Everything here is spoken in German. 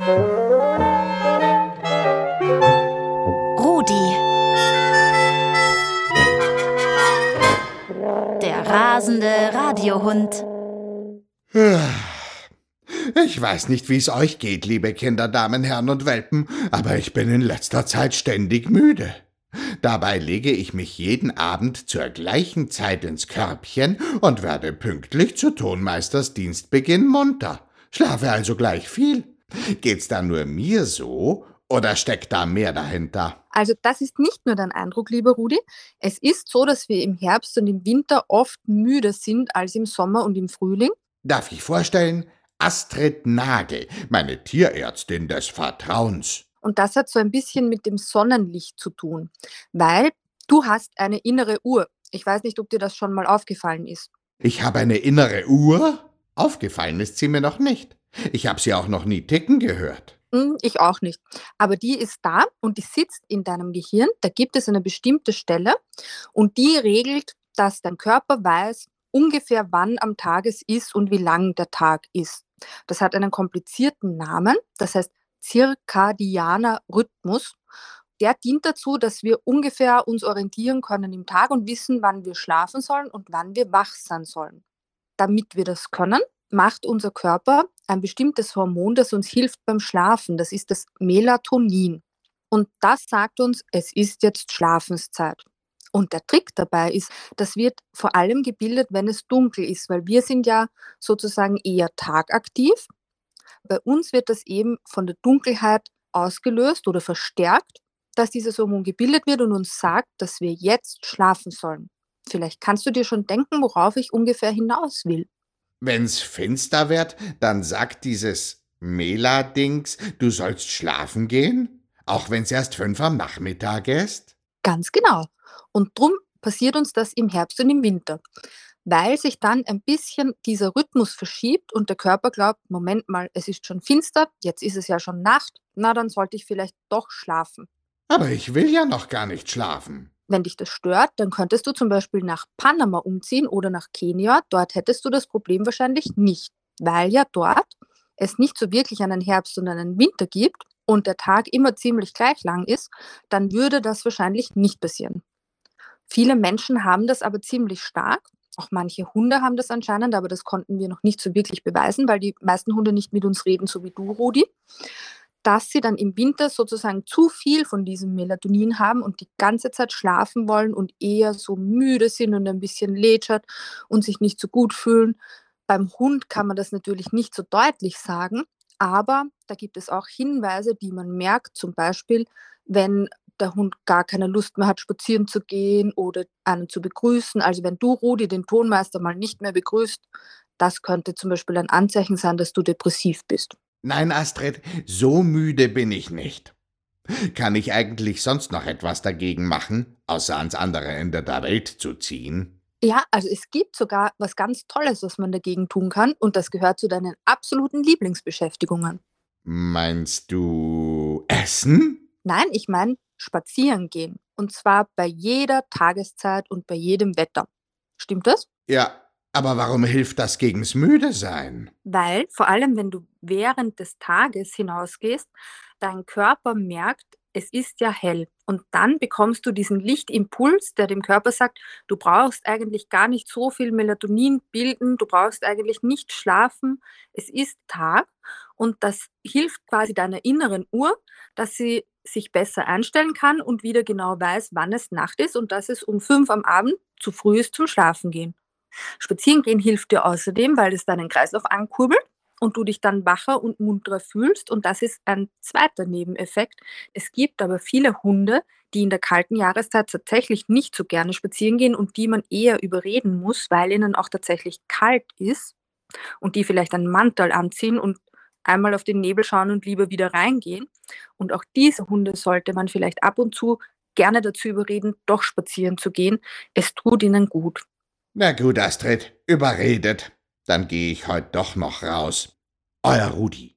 Rudi. Der rasende Radiohund. Ich weiß nicht, wie es euch geht, liebe Kinder, Damen, Herren und Welpen, aber ich bin in letzter Zeit ständig müde. Dabei lege ich mich jeden Abend zur gleichen Zeit ins Körbchen und werde pünktlich zu Tonmeisters Dienstbeginn munter. Schlafe also gleich viel. Geht's da nur mir so oder steckt da mehr dahinter? Also das ist nicht nur dein Eindruck, lieber Rudi. Es ist so, dass wir im Herbst und im Winter oft müder sind als im Sommer und im Frühling. Darf ich vorstellen? Astrid Nagel, meine Tierärztin des Vertrauens. Und das hat so ein bisschen mit dem Sonnenlicht zu tun, weil du hast eine innere Uhr. Ich weiß nicht, ob dir das schon mal aufgefallen ist. Ich habe eine innere Uhr? Aufgefallen ist sie mir noch nicht. Ich habe sie auch noch nie ticken gehört. Hm, Ich auch nicht. Aber die ist da und die sitzt in deinem Gehirn. Da gibt es eine bestimmte Stelle und die regelt, dass dein Körper weiß, ungefähr wann am Tag es ist und wie lang der Tag ist. Das hat einen komplizierten Namen, das heißt zirkadianer Rhythmus. Der dient dazu, dass wir ungefähr uns orientieren können im Tag und wissen, wann wir schlafen sollen und wann wir wach sein sollen. Damit wir das können, macht unser Körper ein bestimmtes Hormon, das uns hilft beim Schlafen. Das ist das Melatonin. Und das sagt uns, es ist jetzt Schlafenszeit. Und der Trick dabei ist, das wird vor allem gebildet, wenn es dunkel ist, weil wir sind ja sozusagen eher tagaktiv. Bei uns wird das eben von der Dunkelheit ausgelöst oder verstärkt, dass dieses Hormon gebildet wird und uns sagt, dass wir jetzt schlafen sollen. Vielleicht kannst du dir schon denken, worauf ich ungefähr hinaus will. Wenn's finster wird, dann sagt dieses Mela-Dings, du sollst schlafen gehen? Auch wenn's erst fünf am Nachmittag ist? Ganz genau. Und drum passiert uns das im Herbst und im Winter, weil sich dann ein bisschen dieser Rhythmus verschiebt und der Körper glaubt, Moment mal, es ist schon finster, jetzt ist es ja schon Nacht, na dann sollte ich vielleicht doch schlafen. Aber ich will ja noch gar nicht schlafen. Wenn dich das stört, dann könntest du zum Beispiel nach Panama umziehen oder nach Kenia. Dort hättest du das Problem wahrscheinlich nicht, weil ja dort es nicht so wirklich einen Herbst und einen Winter gibt und der Tag immer ziemlich gleich lang ist, dann würde das wahrscheinlich nicht passieren. Viele Menschen haben das aber ziemlich stark. Auch manche Hunde haben das anscheinend, aber das konnten wir noch nicht so wirklich beweisen, weil die meisten Hunde nicht mit uns reden, so wie du, Rudi. Dass sie dann im Winter sozusagen zu viel von diesem Melatonin haben und die ganze Zeit schlafen wollen und eher so müde sind und ein bisschen lätschert und sich nicht so gut fühlen. Beim Hund kann man das natürlich nicht so deutlich sagen, aber da gibt es auch Hinweise, die man merkt, zum Beispiel, wenn der Hund gar keine Lust mehr hat, spazieren zu gehen oder einen zu begrüßen. Also wenn du, Rudi, den Tonmeister mal nicht mehr begrüßt, das könnte zum Beispiel ein Anzeichen sein, dass du depressiv bist. Nein, Astrid, so müde bin ich nicht. Kann ich eigentlich sonst noch etwas dagegen machen, außer ans andere Ende der Welt zu ziehen? Ja, also es gibt sogar was ganz Tolles, was man dagegen tun kann und das gehört zu deinen absoluten Lieblingsbeschäftigungen. Meinst du Essen? Nein, ich meine spazieren gehen und zwar bei jeder Tageszeit und bei jedem Wetter. Stimmt das? Ja, aber warum hilft das gegens Müde sein? Weil vor allem, wenn du während des Tages hinausgehst, dein Körper merkt, es ist ja hell. Und dann bekommst du diesen Lichtimpuls, der dem Körper sagt, du brauchst eigentlich gar nicht so viel Melatonin bilden, du brauchst eigentlich nicht schlafen, es ist Tag. Und das hilft quasi deiner inneren Uhr, dass sie sich besser einstellen kann und wieder genau weiß, wann es Nacht ist und dass es um fünf am Abend zu früh ist zum Schlafen gehen. Spazieren gehen hilft dir außerdem, weil es deinen Kreislauf ankurbelt und du dich dann wacher und munterer fühlst. Und das ist ein zweiter Nebeneffekt. Es gibt aber viele Hunde, die in der kalten Jahreszeit tatsächlich nicht so gerne spazieren gehen und die man eher überreden muss, weil ihnen auch tatsächlich kalt ist und die vielleicht einen Mantel anziehen und einmal auf den Nebel schauen und lieber wieder reingehen. Und auch diese Hunde sollte man vielleicht ab und zu gerne dazu überreden, doch spazieren zu gehen. Es tut ihnen gut. Na gut, Astrid, überredet. Dann gehe ich heut doch noch raus. Euer Rudi.